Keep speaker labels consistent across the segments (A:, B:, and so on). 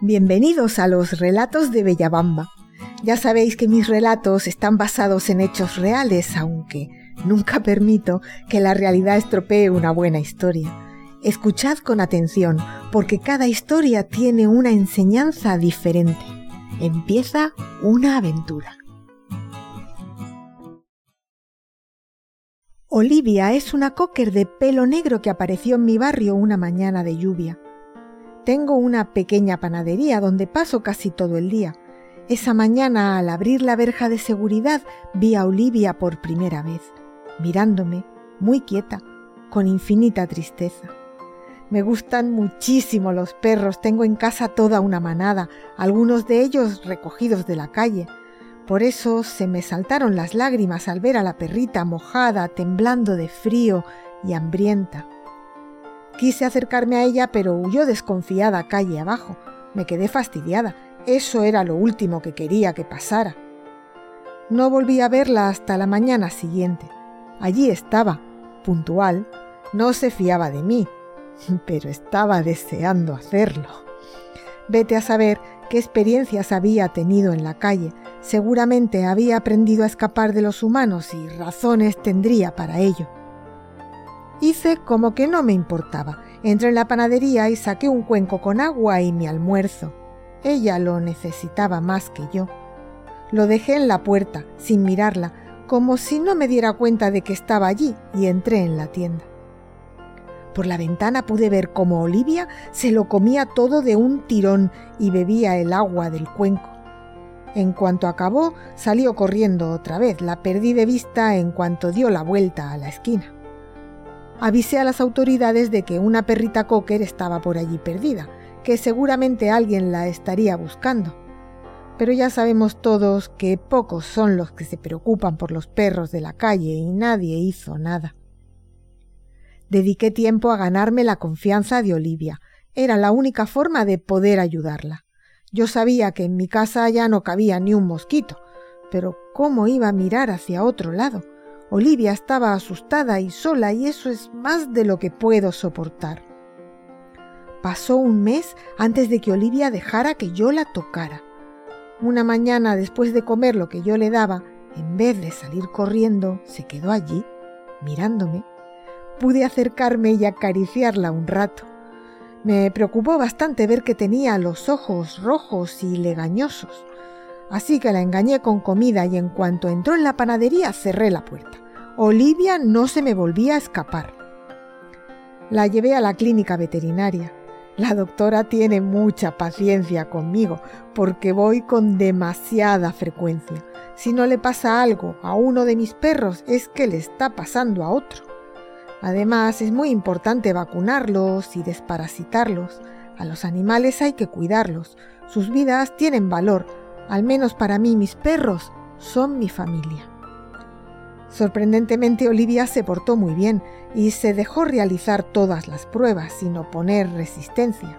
A: Bienvenidos a los relatos de Bellabamba. Ya sabéis que mis relatos están basados en hechos reales, aunque nunca permito que la realidad estropee una buena historia. Escuchad con atención, porque cada historia tiene una enseñanza diferente. Empieza una aventura. Olivia es una cocker de pelo negro que apareció en mi barrio una mañana de lluvia. Tengo una pequeña panadería donde paso casi todo el día. Esa mañana, al abrir la verja de seguridad, vi a Olivia por primera vez, mirándome, muy quieta, con infinita tristeza. Me gustan muchísimo los perros, tengo en casa toda una manada, algunos de ellos recogidos de la calle. Por eso se me saltaron las lágrimas al ver a la perrita mojada, temblando de frío y hambrienta. Quise acercarme a ella, pero huyó desconfiada calle abajo. Me quedé fastidiada. Eso era lo último que quería que pasara. No volví a verla hasta la mañana siguiente. Allí estaba, puntual. No se fiaba de mí, pero estaba deseando hacerlo. Vete a saber qué experiencias había tenido en la calle. Seguramente había aprendido a escapar de los humanos y razones tendría para ello. Hice como que no me importaba. Entré en la panadería y saqué un cuenco con agua y mi almuerzo. Ella lo necesitaba más que yo. Lo dejé en la puerta, sin mirarla, como si no me diera cuenta de que estaba allí, y entré en la tienda. Por la ventana pude ver cómo Olivia se lo comía todo de un tirón y bebía el agua del cuenco. En cuanto acabó, salió corriendo otra vez. La perdí de vista en cuanto dio la vuelta a la esquina avisé a las autoridades de que una perrita cocker estaba por allí perdida, que seguramente alguien la estaría buscando. Pero ya sabemos todos que pocos son los que se preocupan por los perros de la calle y nadie hizo nada. Dediqué tiempo a ganarme la confianza de Olivia. Era la única forma de poder ayudarla. Yo sabía que en mi casa ya no cabía ni un mosquito, pero ¿cómo iba a mirar hacia otro lado? Olivia estaba asustada y sola y eso es más de lo que puedo soportar. Pasó un mes antes de que Olivia dejara que yo la tocara. Una mañana después de comer lo que yo le daba, en vez de salir corriendo, se quedó allí, mirándome. Pude acercarme y acariciarla un rato. Me preocupó bastante ver que tenía los ojos rojos y legañosos. Así que la engañé con comida y en cuanto entró en la panadería cerré la puerta. Olivia no se me volvía a escapar. La llevé a la clínica veterinaria. La doctora tiene mucha paciencia conmigo porque voy con demasiada frecuencia. Si no le pasa algo a uno de mis perros es que le está pasando a otro. Además es muy importante vacunarlos y desparasitarlos. A los animales hay que cuidarlos. Sus vidas tienen valor al menos para mí mis perros son mi familia. Sorprendentemente Olivia se portó muy bien y se dejó realizar todas las pruebas sin oponer resistencia.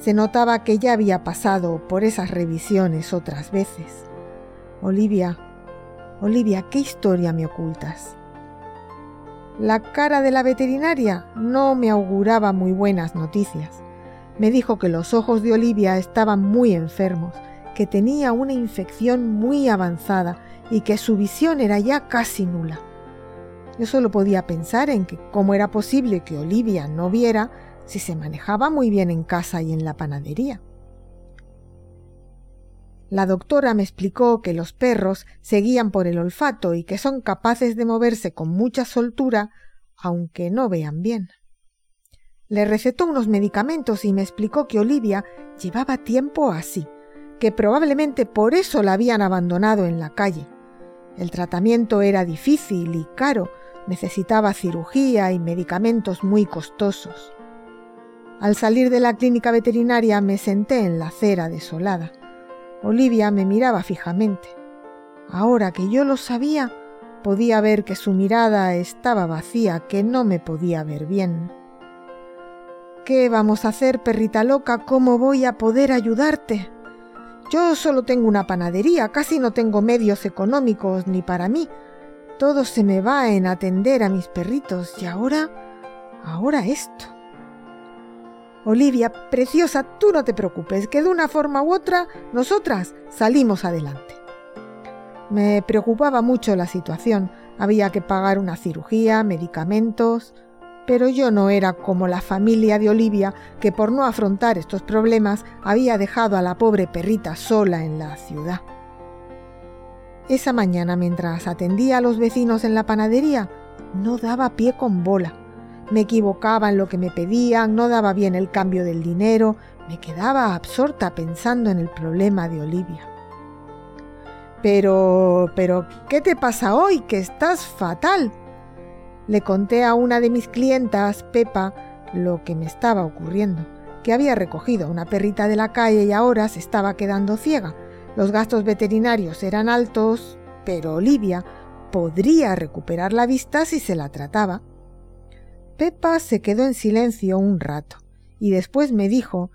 A: Se notaba que ya había pasado por esas revisiones otras veces. Olivia, Olivia, ¿qué historia me ocultas? La cara de la veterinaria no me auguraba muy buenas noticias. Me dijo que los ojos de Olivia estaban muy enfermos que tenía una infección muy avanzada y que su visión era ya casi nula. Yo solo podía pensar en que cómo era posible que Olivia no viera si se manejaba muy bien en casa y en la panadería. La doctora me explicó que los perros se guían por el olfato y que son capaces de moverse con mucha soltura aunque no vean bien. Le recetó unos medicamentos y me explicó que Olivia llevaba tiempo así, que probablemente por eso la habían abandonado en la calle. El tratamiento era difícil y caro, necesitaba cirugía y medicamentos muy costosos. Al salir de la clínica veterinaria me senté en la acera desolada. Olivia me miraba fijamente. Ahora que yo lo sabía, podía ver que su mirada estaba vacía, que no me podía ver bien. ¿Qué vamos a hacer, perrita loca? ¿Cómo voy a poder ayudarte? Yo solo tengo una panadería, casi no tengo medios económicos ni para mí. Todo se me va en atender a mis perritos y ahora... ahora esto. Olivia, preciosa, tú no te preocupes, que de una forma u otra nosotras salimos adelante. Me preocupaba mucho la situación. Había que pagar una cirugía, medicamentos, pero yo no era como la familia de Olivia, que por no afrontar estos problemas había dejado a la pobre perrita sola en la ciudad. Esa mañana, mientras atendía a los vecinos en la panadería, no daba pie con bola. Me equivocaba en lo que me pedían, no daba bien el cambio del dinero, me quedaba absorta pensando en el problema de Olivia. Pero, pero, ¿qué te pasa hoy? Que estás fatal. Le conté a una de mis clientas, Pepa, lo que me estaba ocurriendo, que había recogido a una perrita de la calle y ahora se estaba quedando ciega. Los gastos veterinarios eran altos, pero Olivia podría recuperar la vista si se la trataba. Pepa se quedó en silencio un rato y después me dijo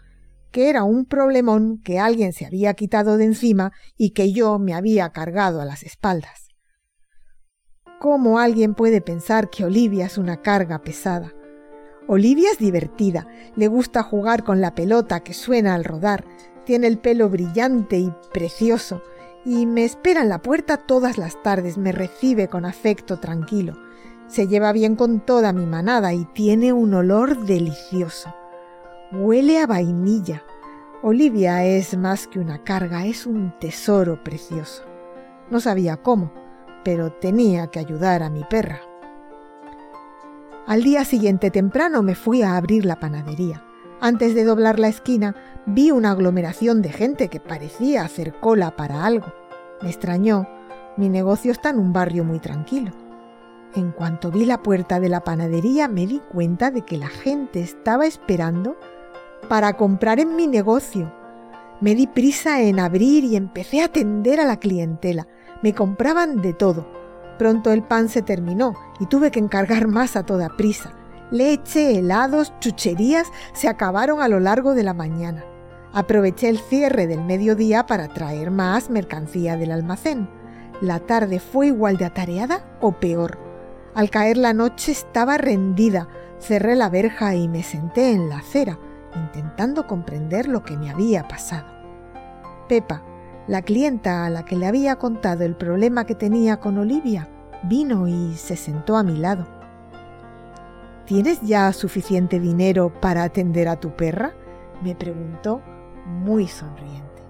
A: que era un problemón que alguien se había quitado de encima y que yo me había cargado a las espaldas. ¿Cómo alguien puede pensar que Olivia es una carga pesada? Olivia es divertida, le gusta jugar con la pelota que suena al rodar, tiene el pelo brillante y precioso, y me espera en la puerta todas las tardes, me recibe con afecto tranquilo, se lleva bien con toda mi manada y tiene un olor delicioso. Huele a vainilla. Olivia es más que una carga, es un tesoro precioso. No sabía cómo, pero tenía que ayudar a mi perra. Al día siguiente temprano me fui a abrir la panadería. Antes de doblar la esquina vi una aglomeración de gente que parecía hacer cola para algo. Me extrañó. Mi negocio está en un barrio muy tranquilo. En cuanto vi la puerta de la panadería me di cuenta de que la gente estaba esperando para comprar en mi negocio. Me di prisa en abrir y empecé a atender a la clientela. Me compraban de todo. Pronto el pan se terminó y tuve que encargar más a toda prisa. Leche, helados, chucherías se acabaron a lo largo de la mañana. Aproveché el cierre del mediodía para traer más mercancía del almacén. La tarde fue igual de atareada o peor. Al caer la noche estaba rendida, cerré la verja y me senté en la acera intentando comprender lo que me había pasado. Pepa, la clienta a la que le había contado el problema que tenía con Olivia, vino y se sentó a mi lado. ¿Tienes ya suficiente dinero para atender a tu perra? me preguntó muy sonriente.